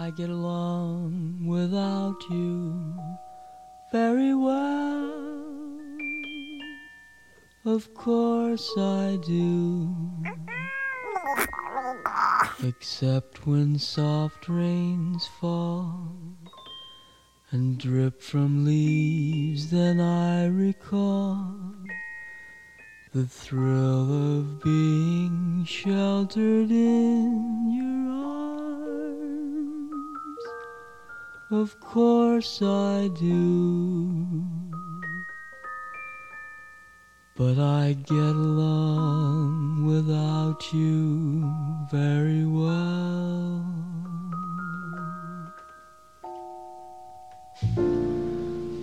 I get along without you very well. Of course I do. Except when soft rains fall and drip from leaves, then I recall the thrill of being sheltered in your Of course I do. But I get along without you very well.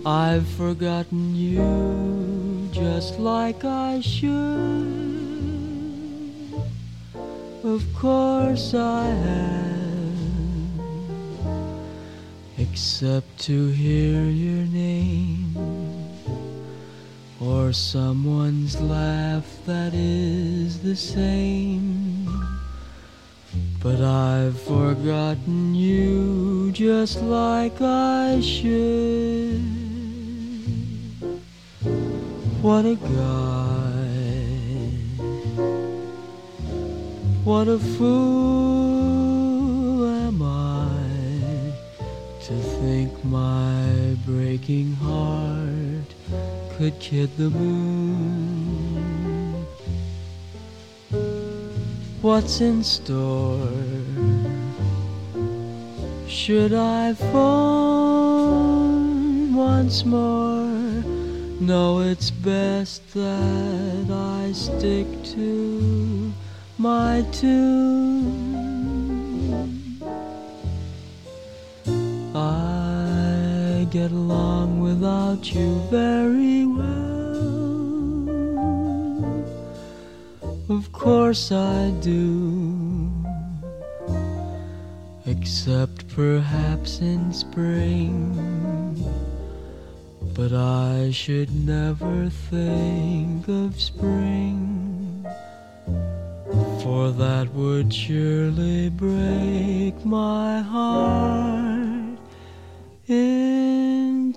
I've forgotten you just like I should. Of course I have, except to hear your name or someone's laugh that is the same. But I've forgotten you just like I should. What a guy. What a fool am I to think my breaking heart could kid the moon. What's in store? Should I phone once more? No, it's best that I stick to my tune. Get along without you very well. Of course I do. Except perhaps in spring. But I should never think of spring, for that would surely break my heart in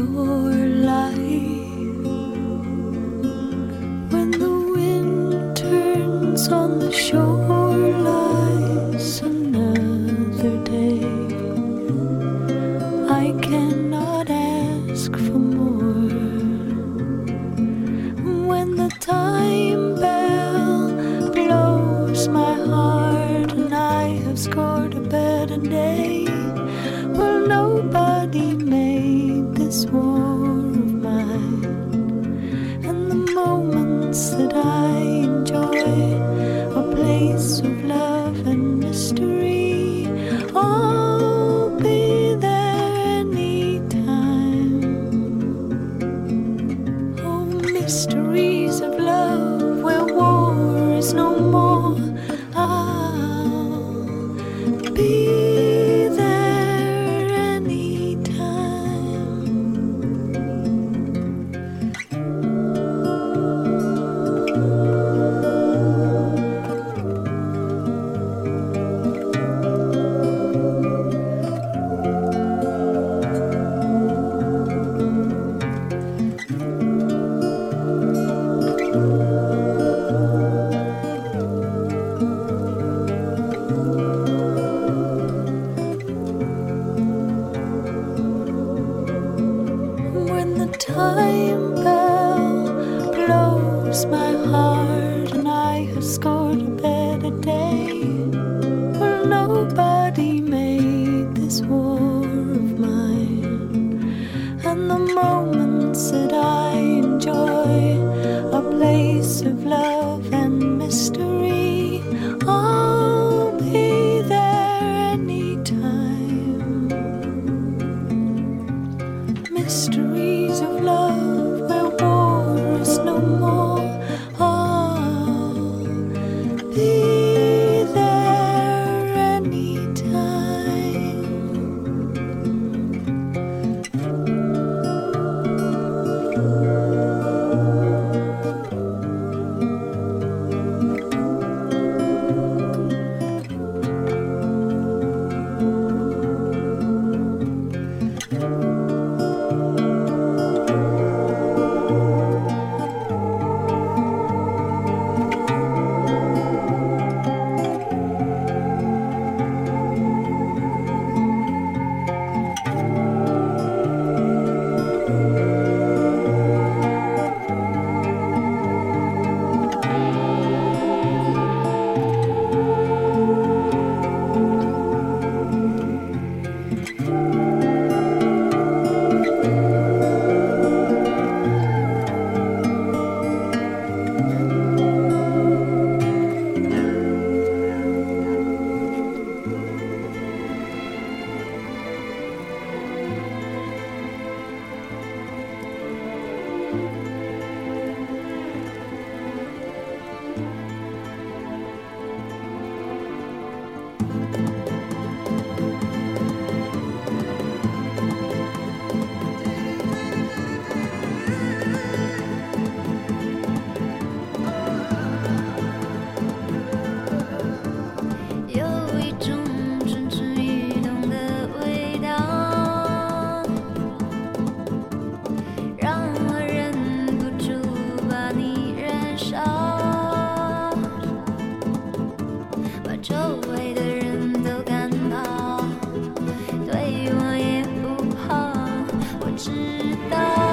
the 直到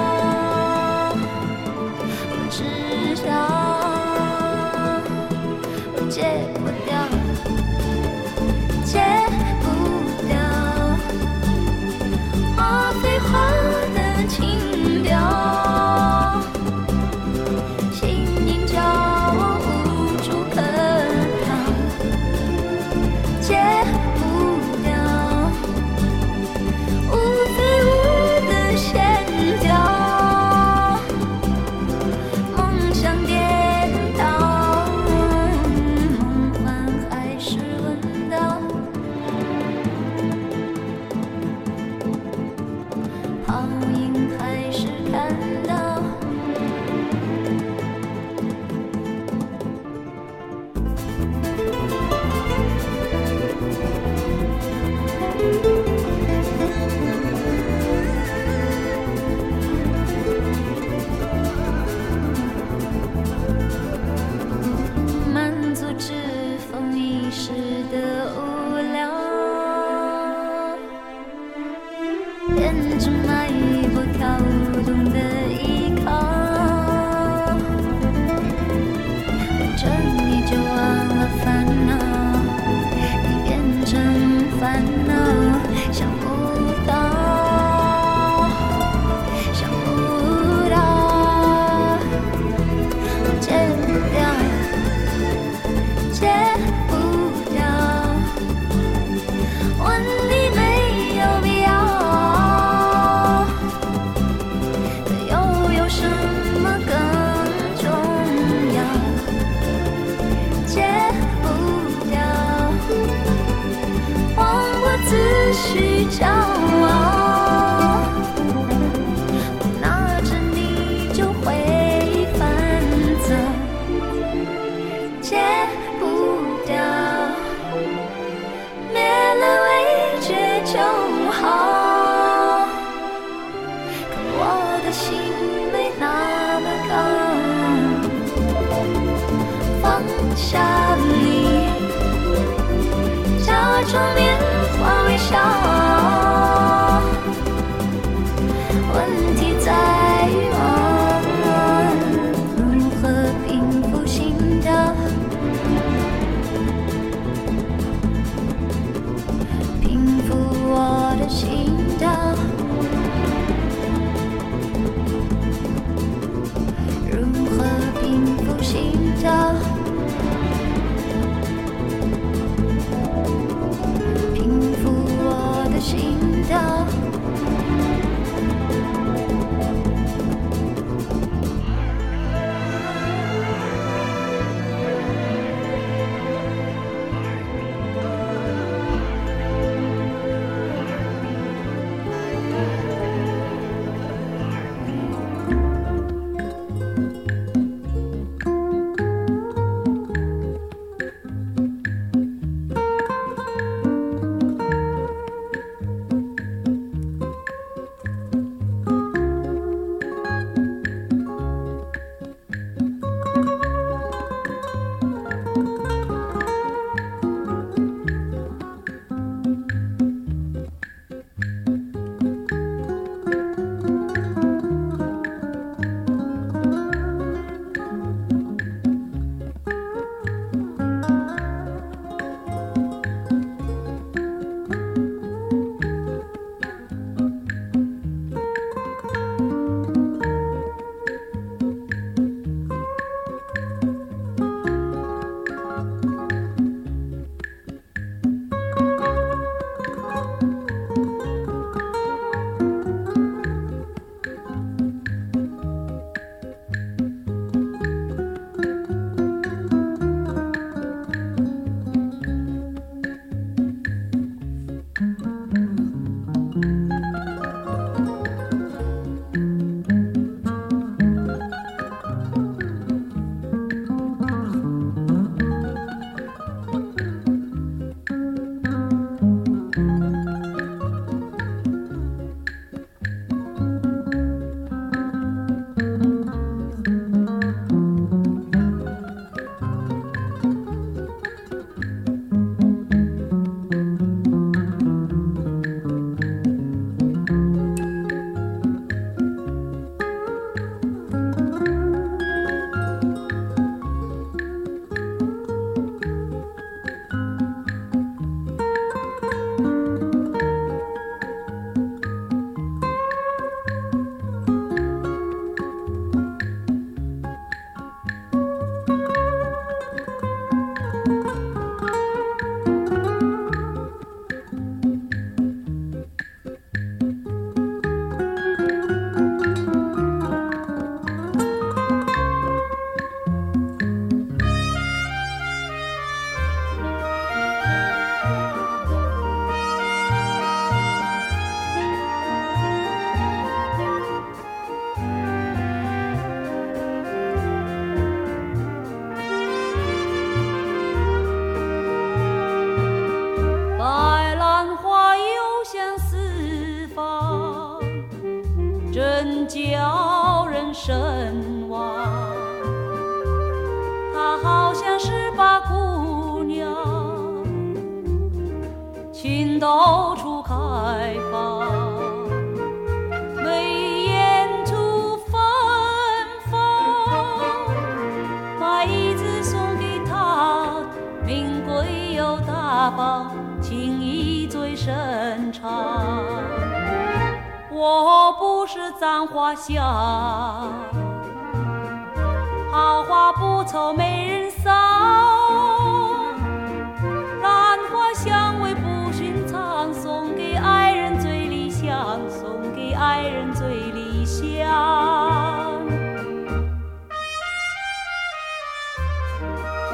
Bye.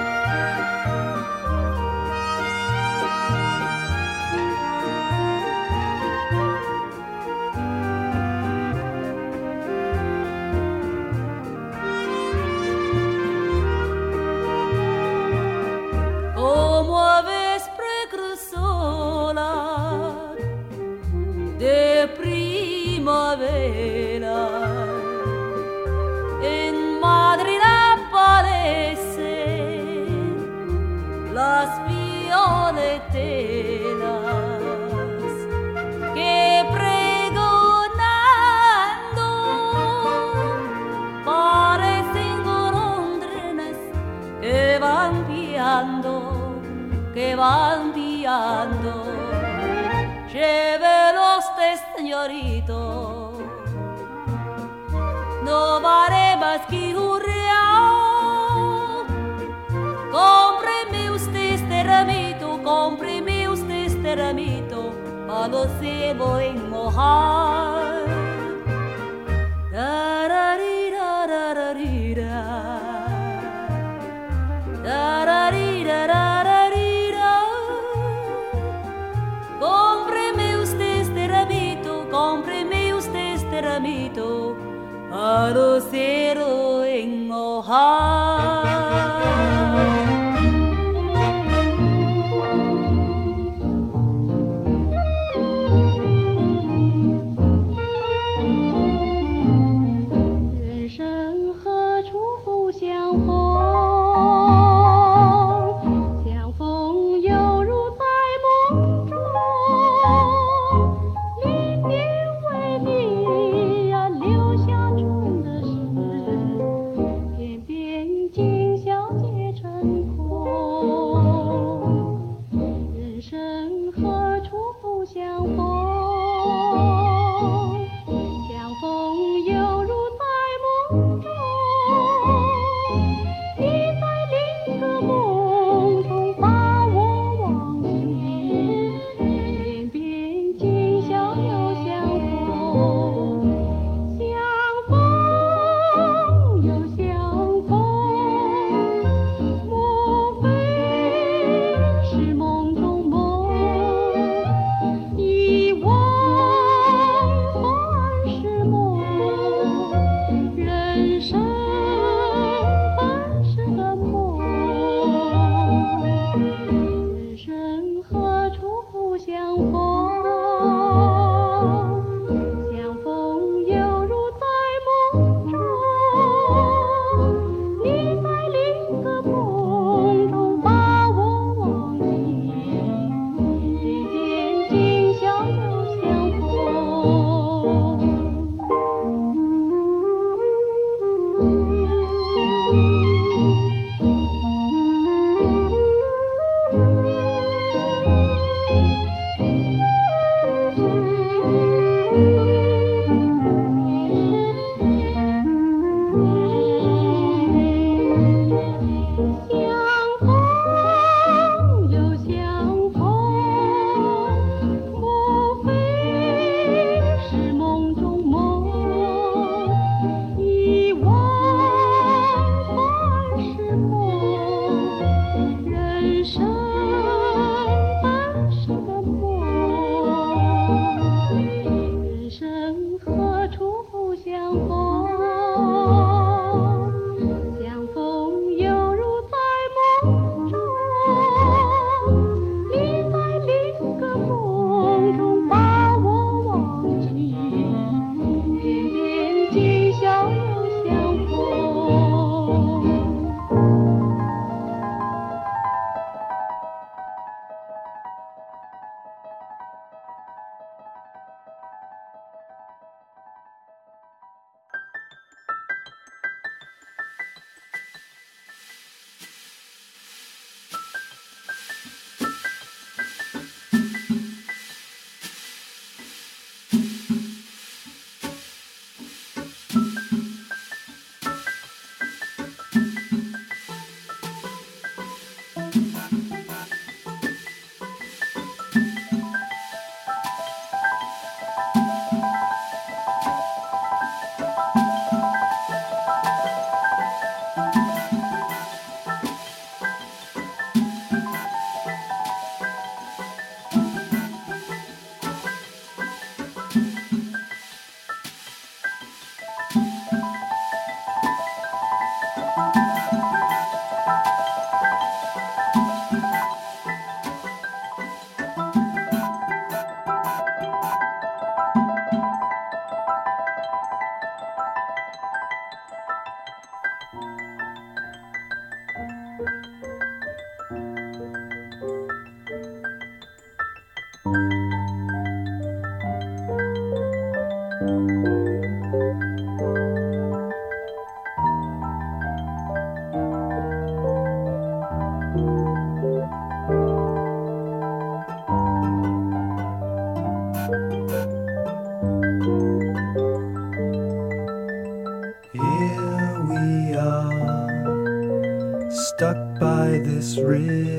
quando se voi mojar. da, tararira. Tararira, tararira. Compre-me usted este rabito, compre-me usted este rabito, para o by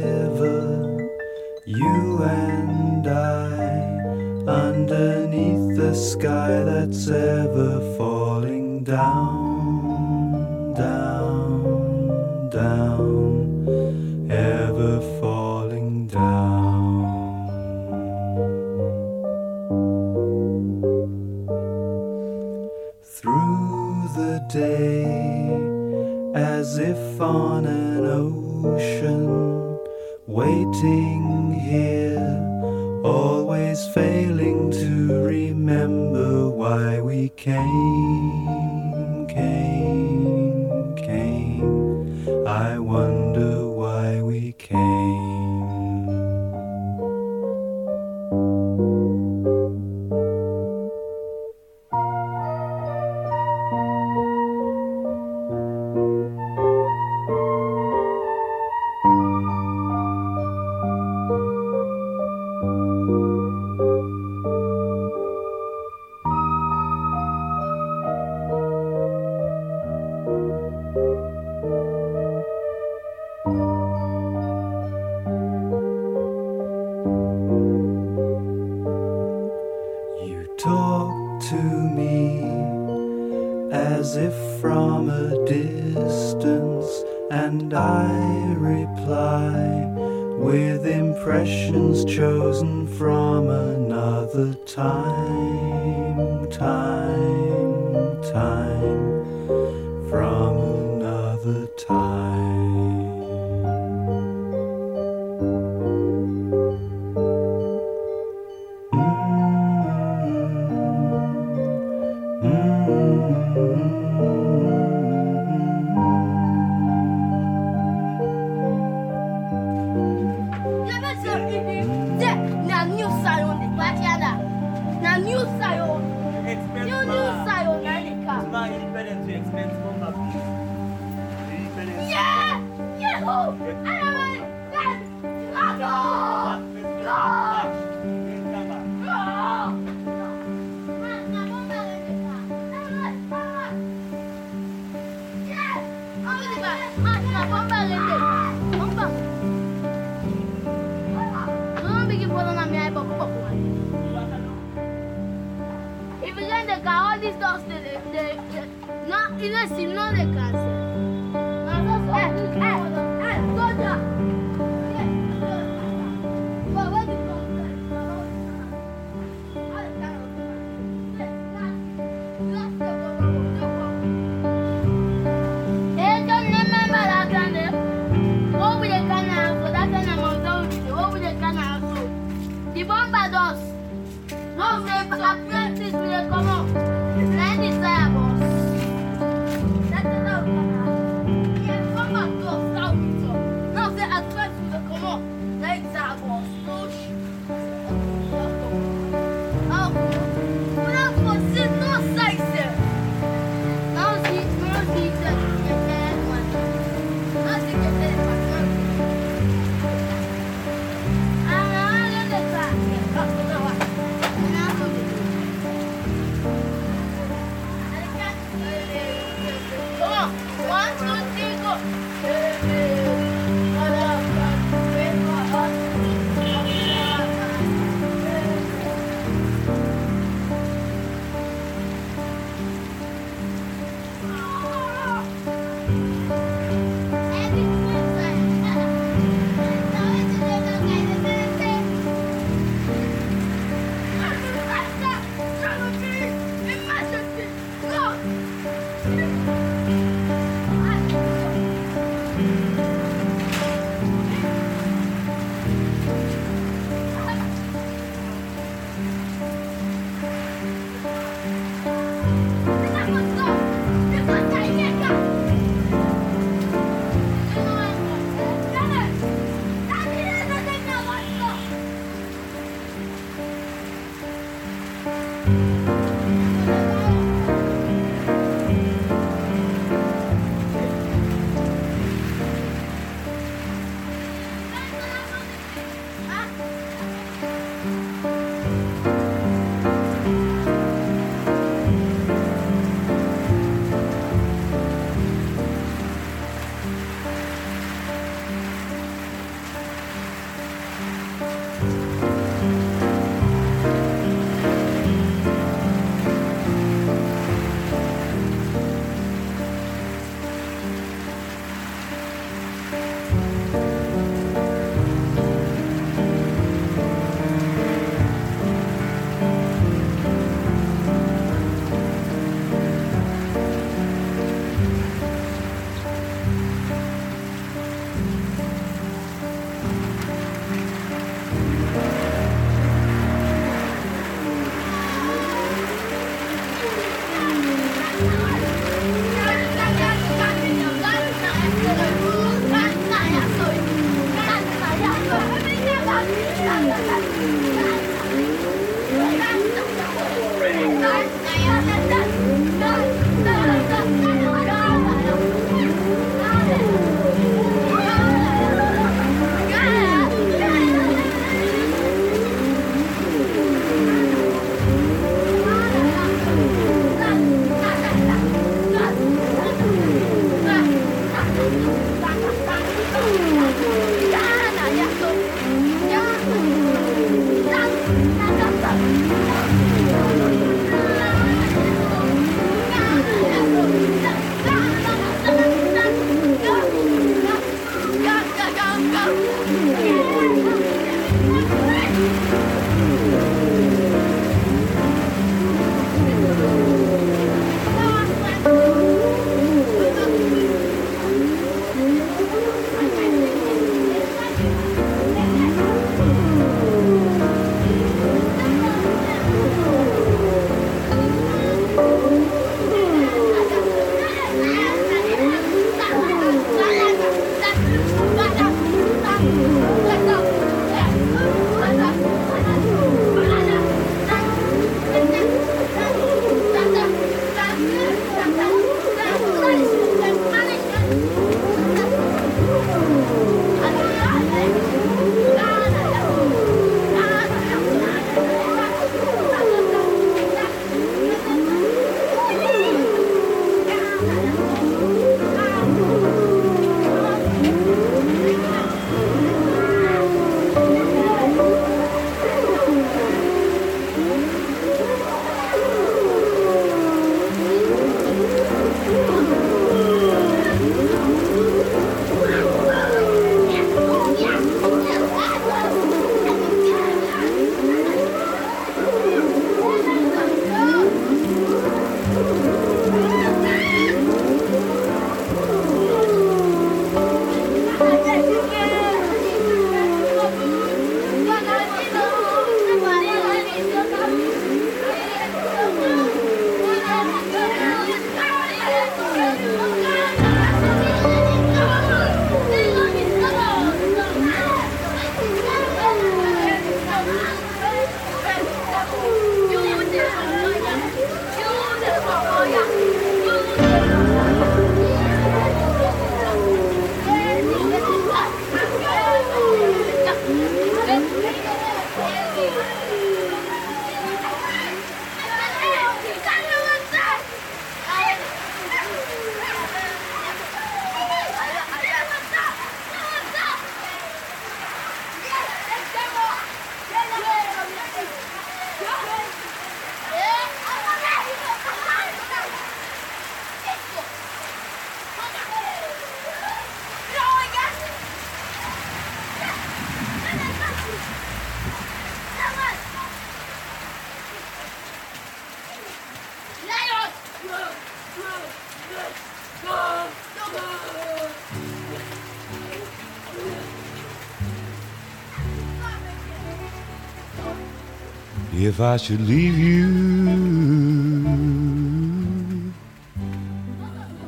If I should leave you,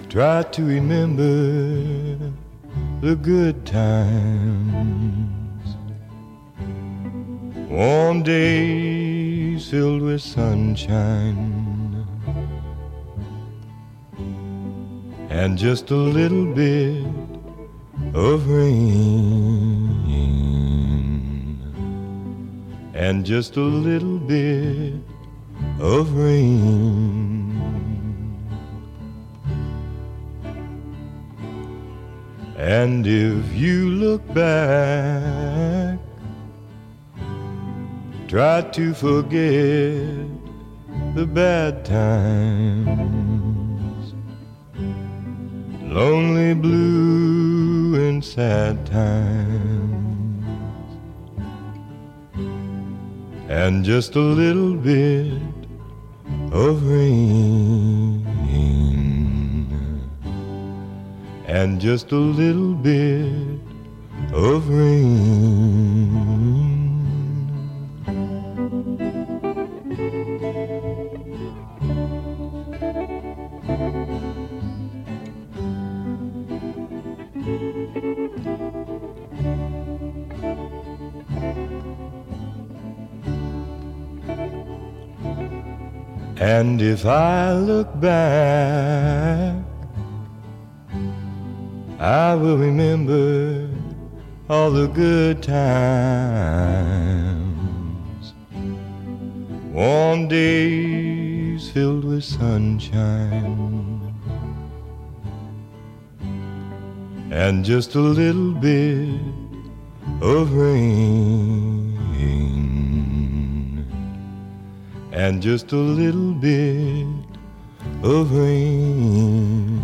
try to remember the good times. Warm days filled with sunshine. And just a little bit of rain and just a little bit of rain. And if you look back, try to forget the bad times, just a little bit of rain. And just a little times. Warm days filled with sunshine. And just a little bit of rain and just a little bit of rain.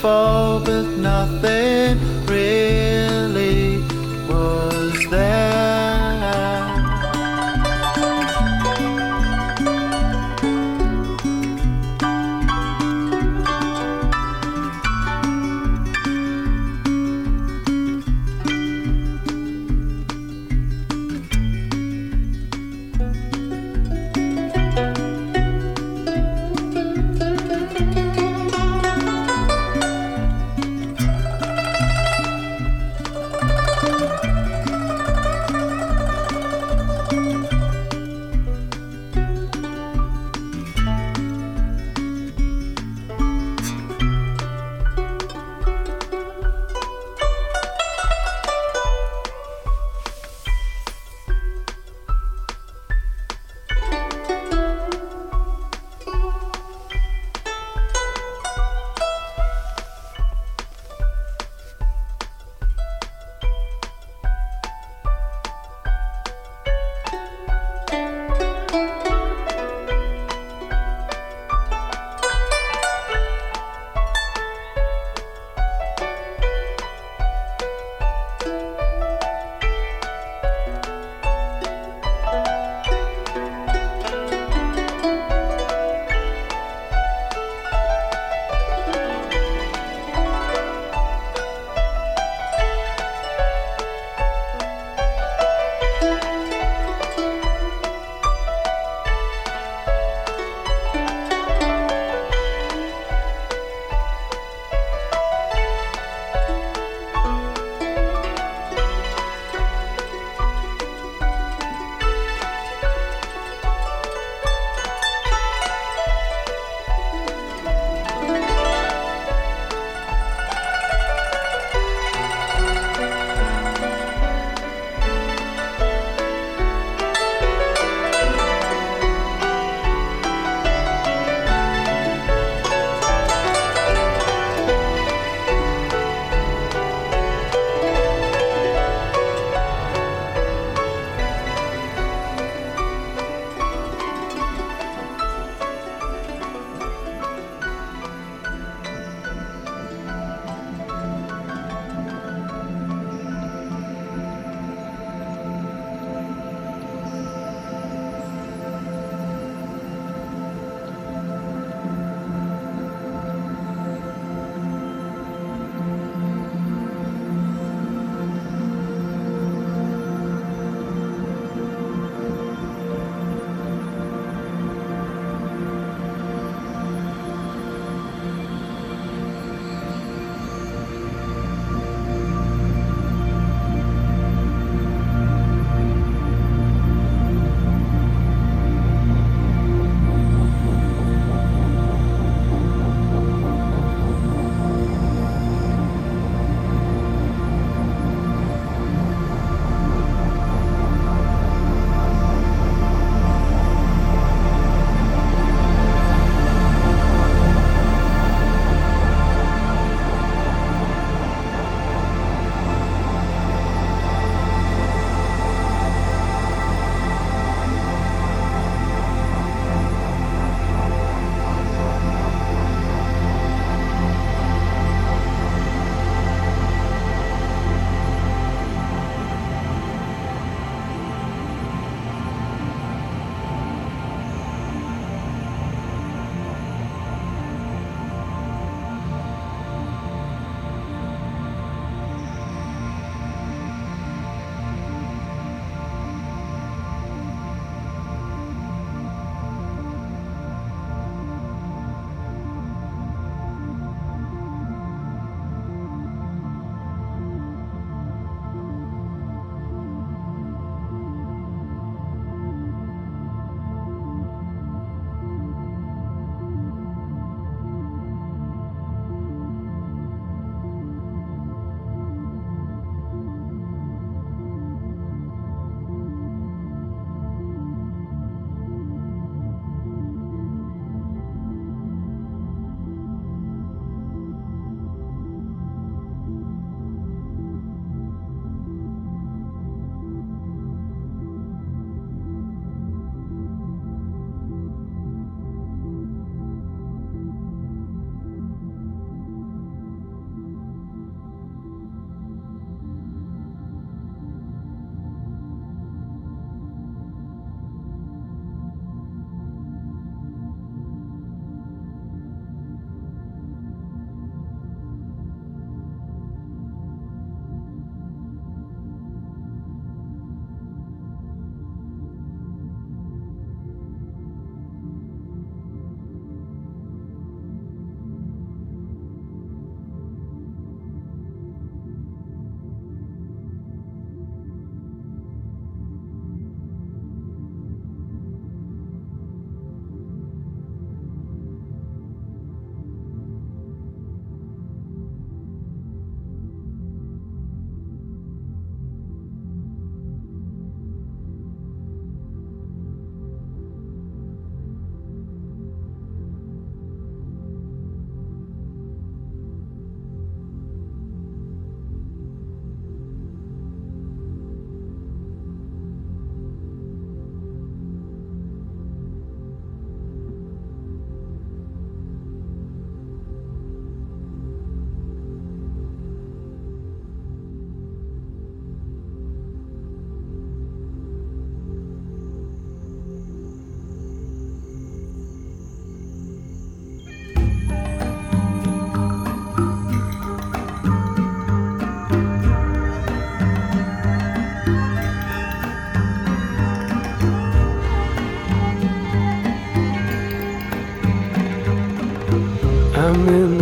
Beautiful, but nothing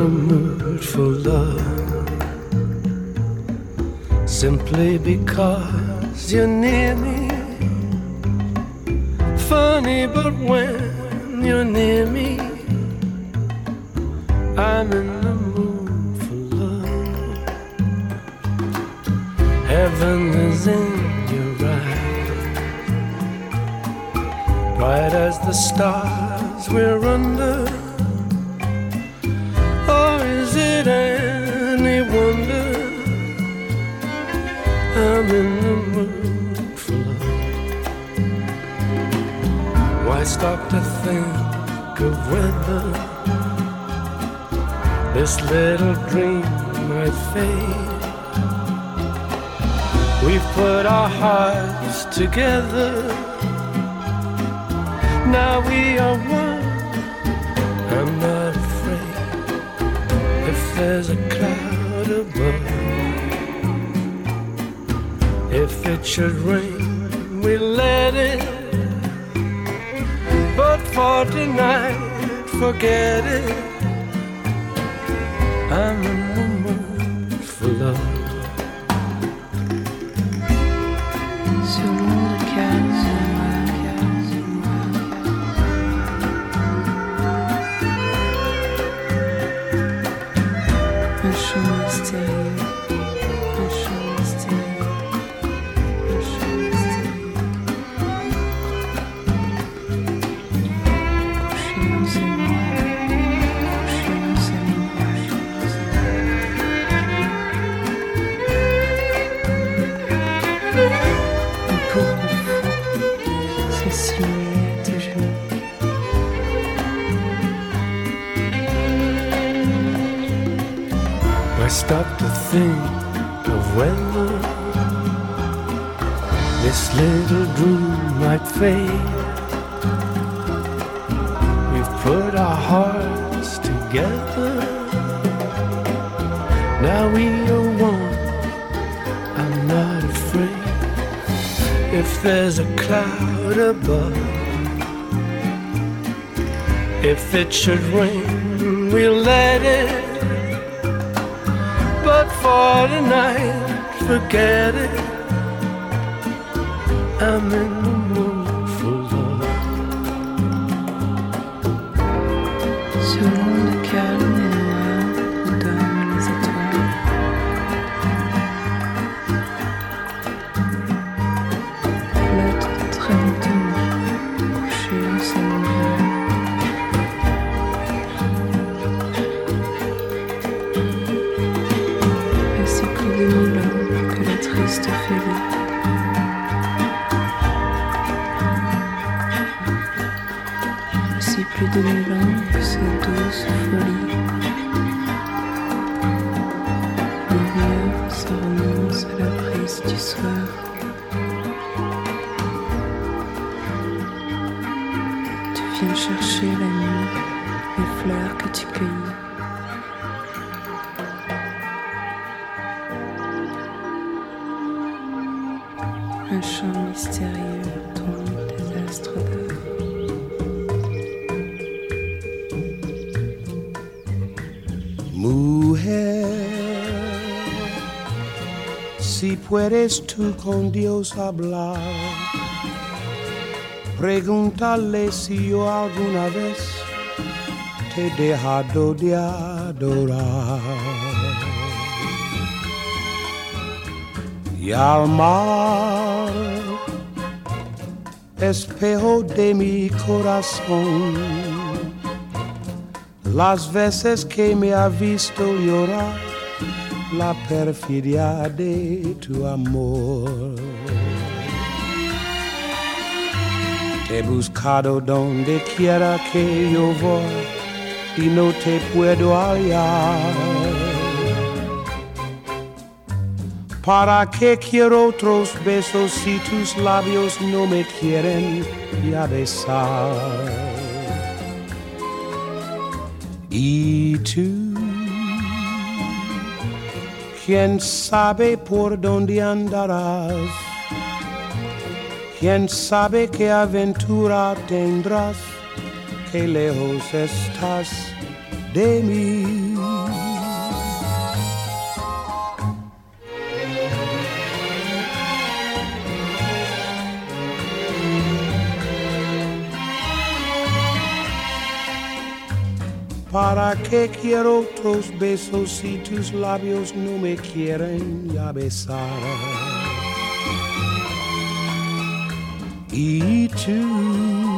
Mood for love simply because you're near me. Funny, but when you're near me, I'm in the mood for love. Heaven is in your eyes, bright as the stars we're under. Any wonder I'm in the mood for love? Why stop to think of whether this little dream might fade? We've put our hearts together. Now we are one. I'm there's a cloud above. If it should rain, we let it. But for tonight, forget it. I'm it should rain, we'll let it. But for tonight, forget fleurs que tu cueillis. Un chant mystérieux tombe des astres. Mujer, si puedes tú con Dios hablar, pregúntale si yo alguna vez he de adorar. Y al espejo de mi corazón, las veces que me ha visto llorar la perfidia de tu amor. He buscado donde quiera que yo voy y no te puedo hallar. ¿Para qué quiero otros besos si tus labios no me quieren ya besar? Y tú, quién sabe por dónde andarás, quién sabe qué aventura tendrás, qué lejos estás de mí. ¿Para qué quiero otros besos si tus labios no me quieren ya besar? Y tú,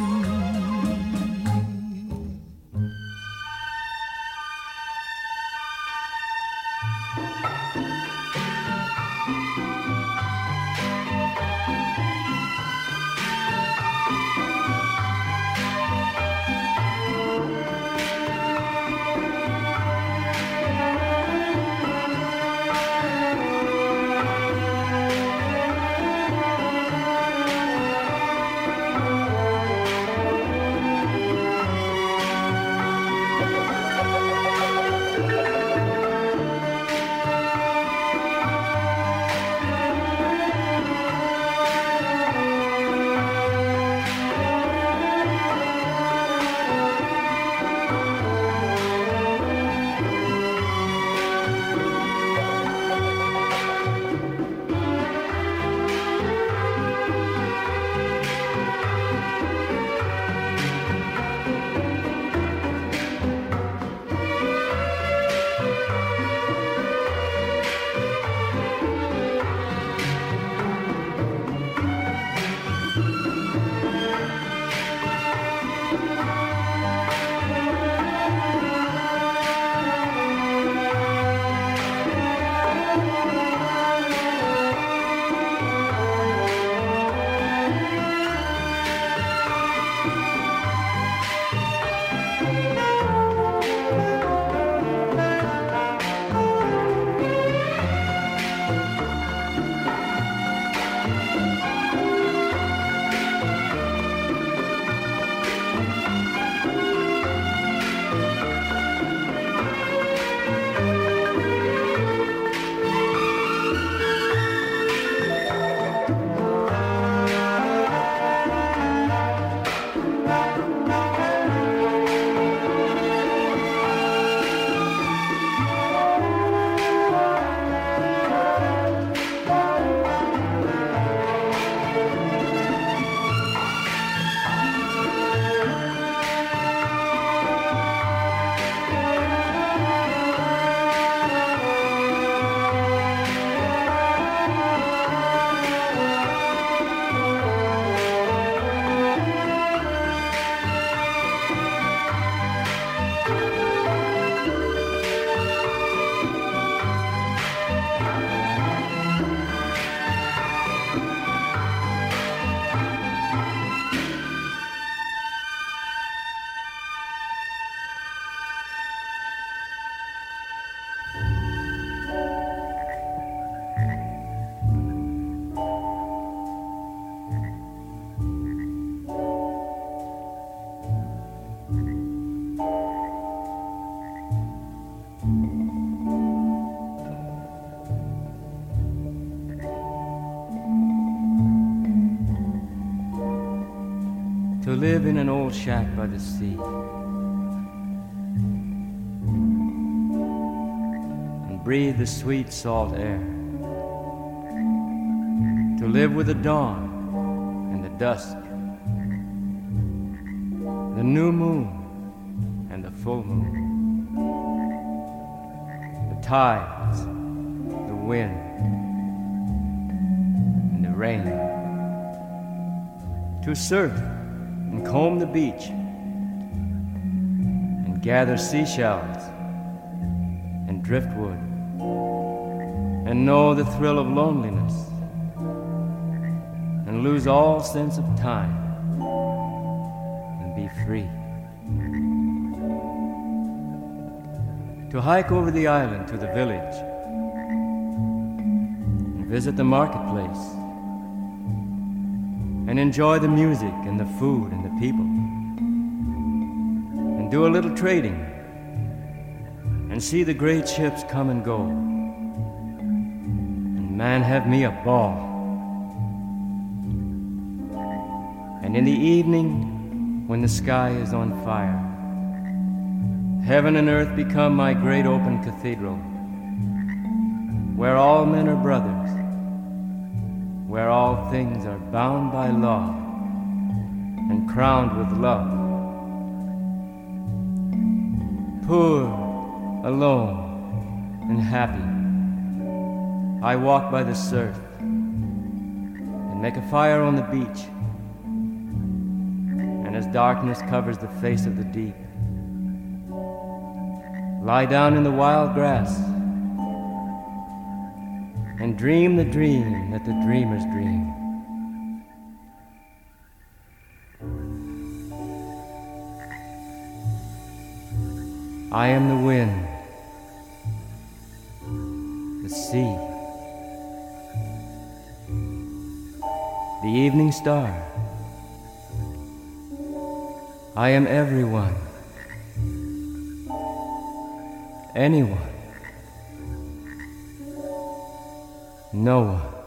Live in an old shack by the sea. And breathe the sweet salt air. To live with the dawn and the dusk, the new moon and the full moon, the tides, the wind, and the rain. To surf and comb the beach and gather seashells and driftwood and know the thrill of loneliness and lose all sense of time and be free. To hike over the island to the village and visit the marketplace, and enjoy the music and the food and the people, and do a little trading, and see the great ships come and go, and man, have me a ball. And in the evening, when the sky is on fire, heaven and earth become my great open cathedral, where all men are brothers, where all things are bound by law and crowned with love. Poor, alone, and happy, I walk by the surf and make a fire on the beach. And as darkness covers the face of the deep, lie down in the wild grass and dream the dream that the dreamers dream. I am the wind, the sea, the evening star. I am everyone, anyone, no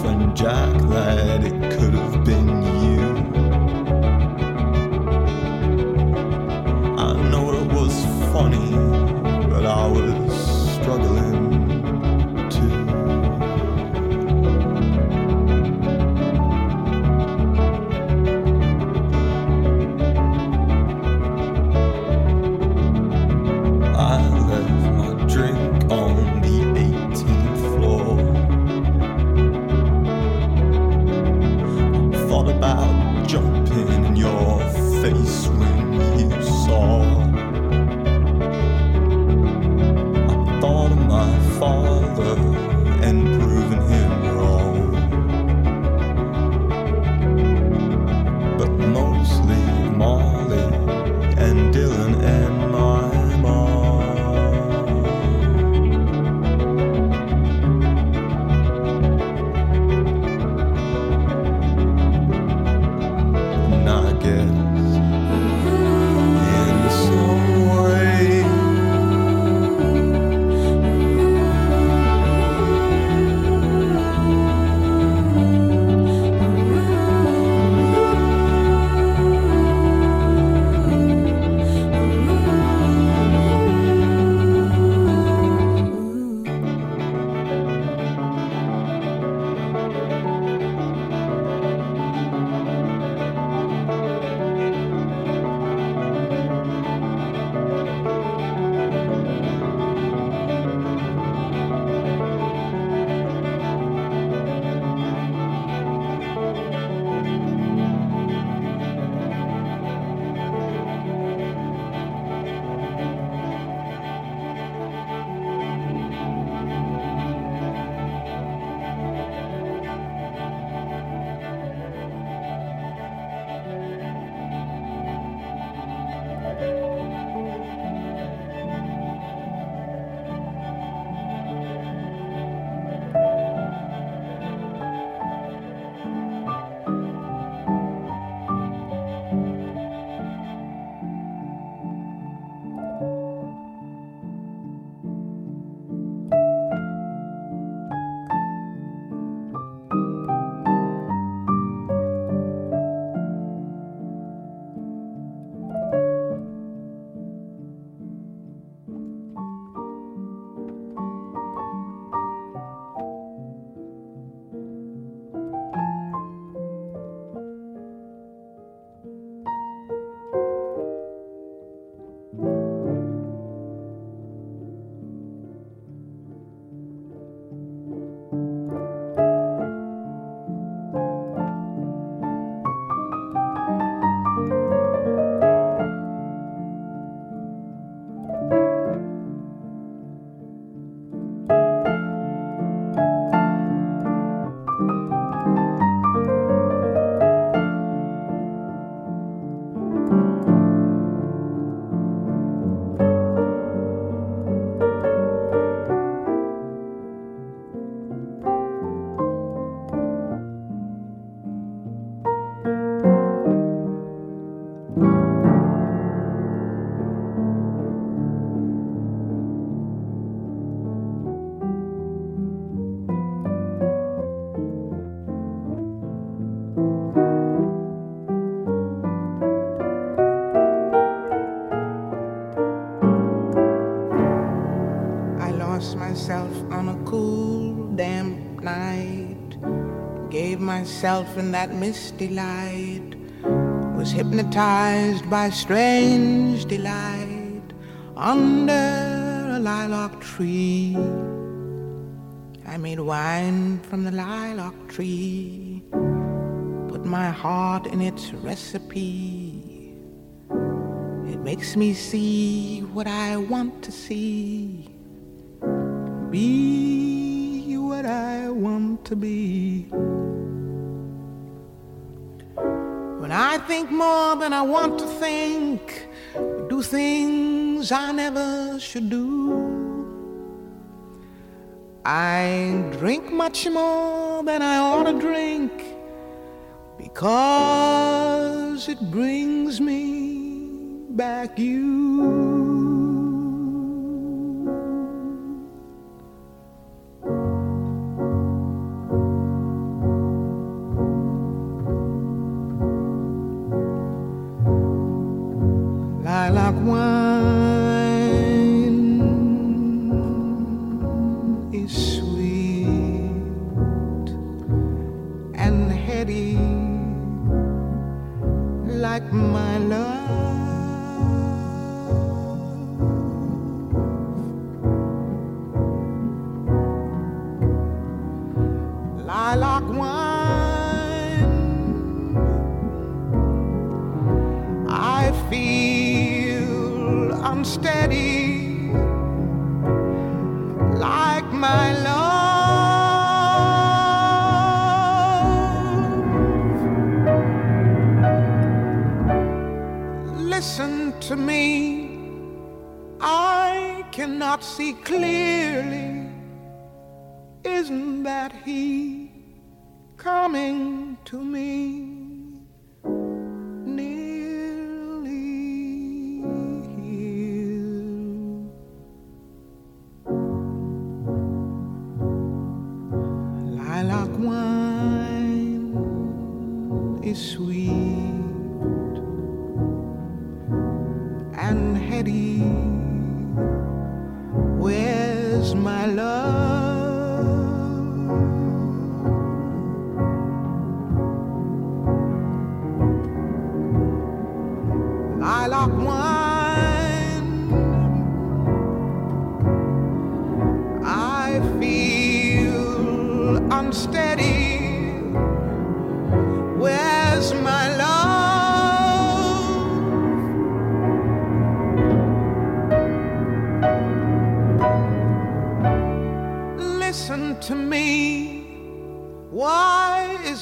friend Jack that it could have been myself in that misty light, was hypnotized by strange delight under a lilac tree. I made wine from the lilac tree, put my heart in its recipe. It makes me see what I want to see, be what I want to be. When I think more than I want to think, do things I never should do. I drink much more than I ought to drink because it brings me back you. Lilac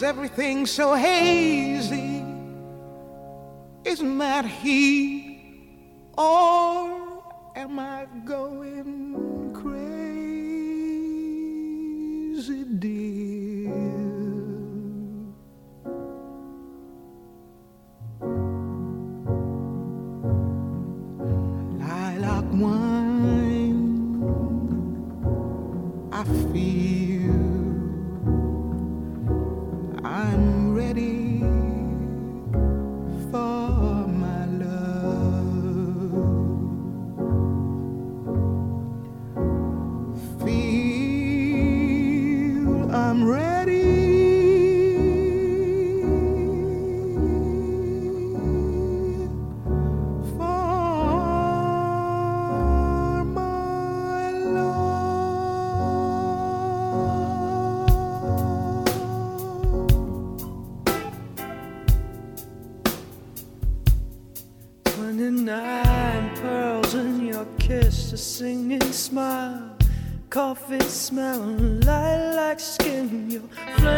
everything so hazy? Isn't that he? Or am I going smell, lilac skin, your flame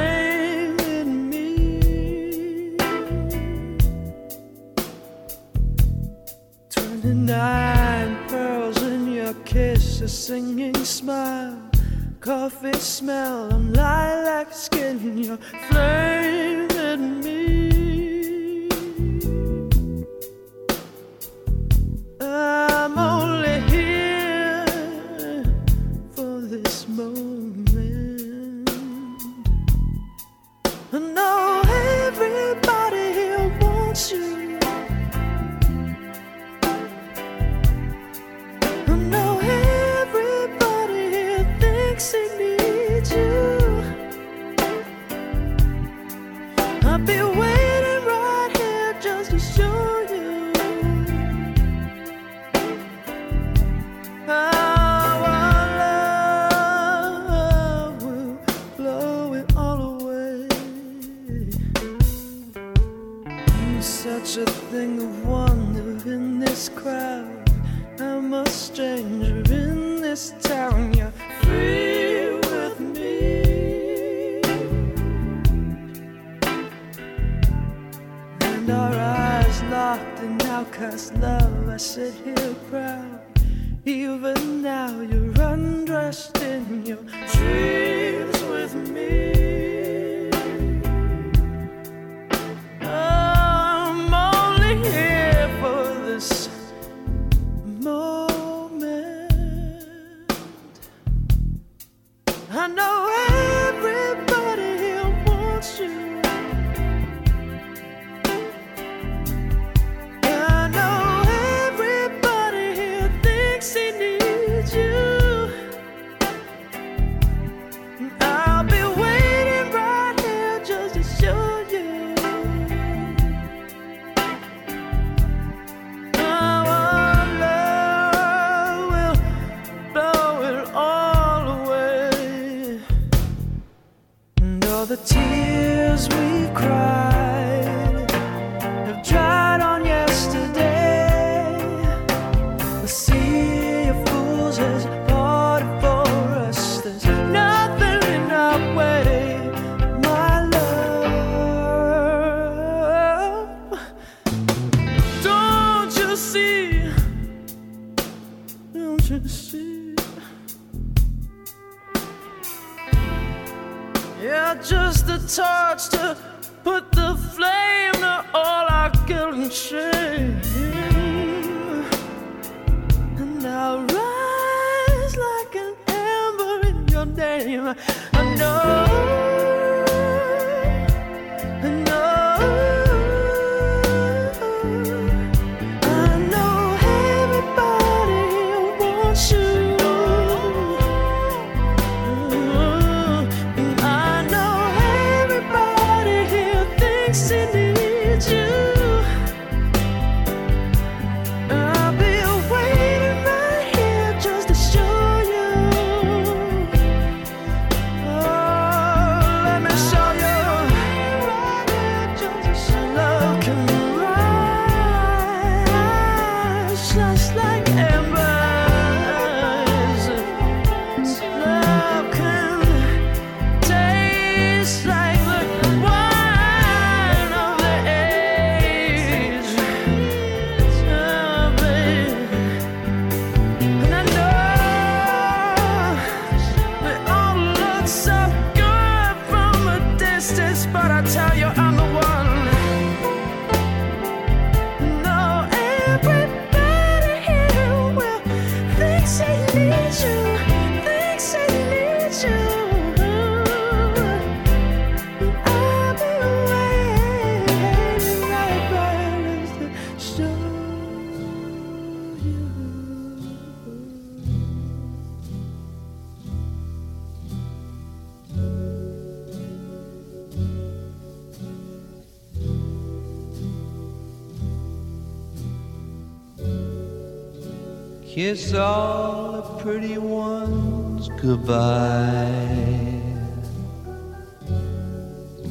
kiss all the pretty ones goodbye.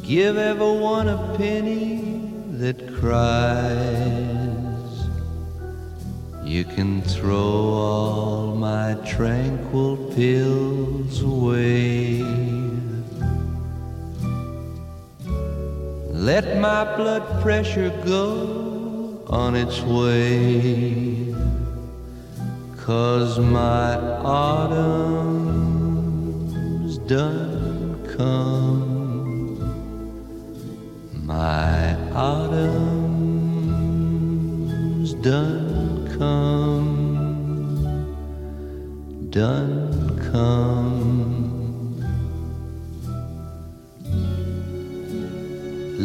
Give everyone a penny that cries. You can throw all my tranquil pills away. Let my blood pressure go on its way. Cause my autumn's done come. My autumn's done come. Done come.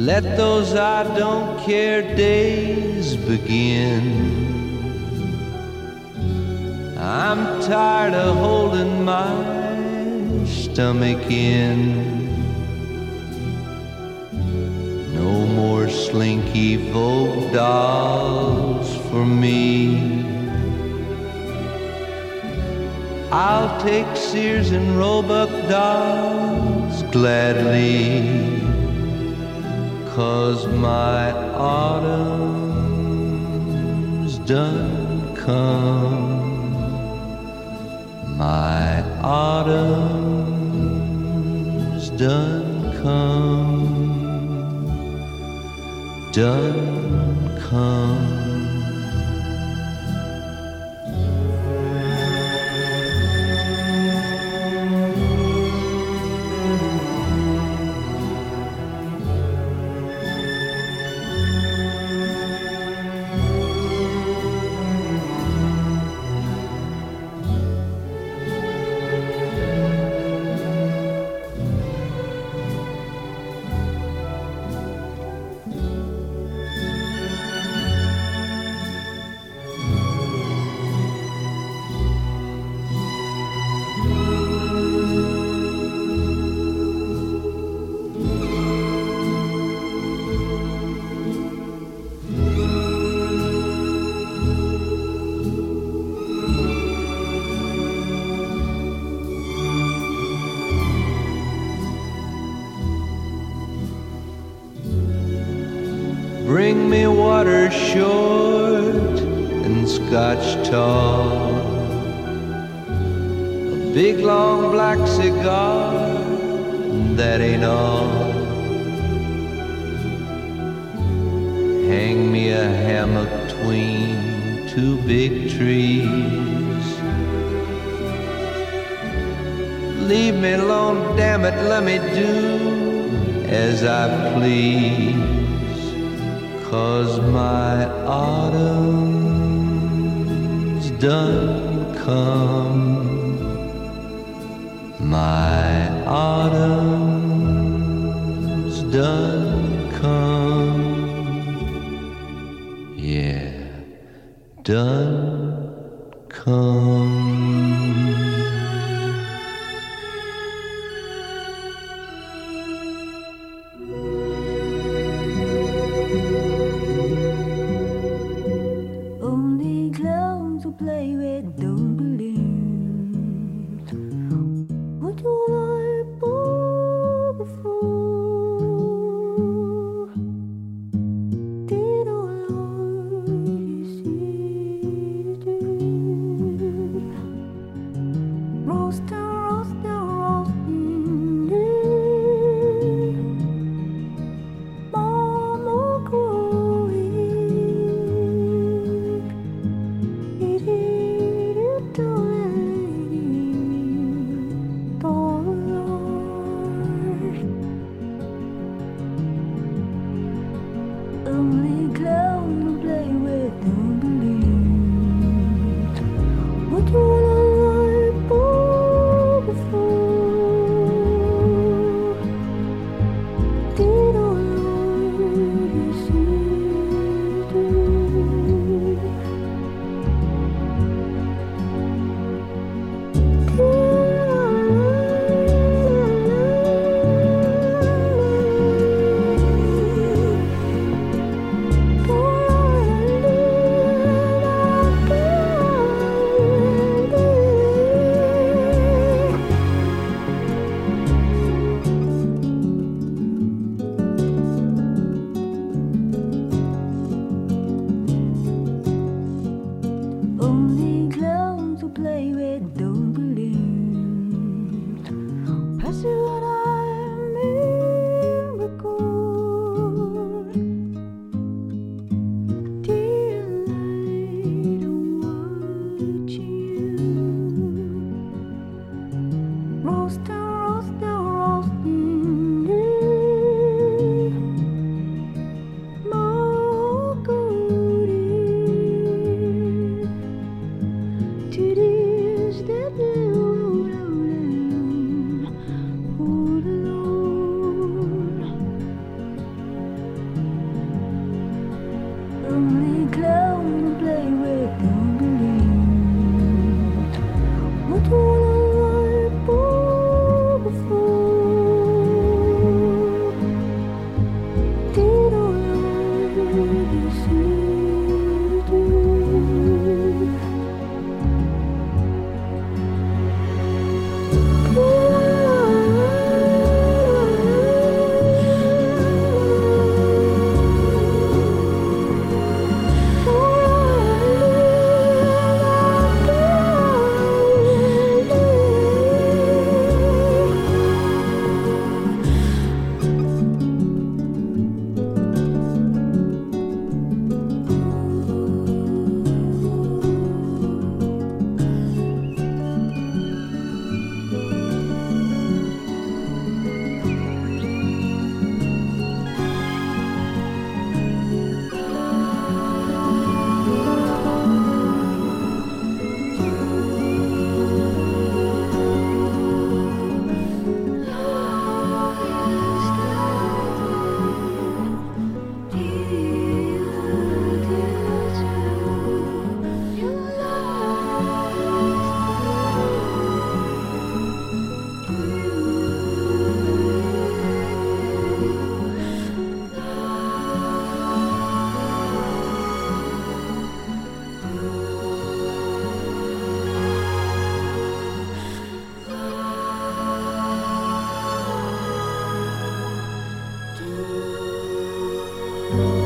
Let those I don't care days begin I'm tired of holding my stomach in. No more slinky Vogue dolls for me. I'll take Sears and Roebuck dolls gladly. Cause my autumn's done come. My autumn's done come. Done come. Looper.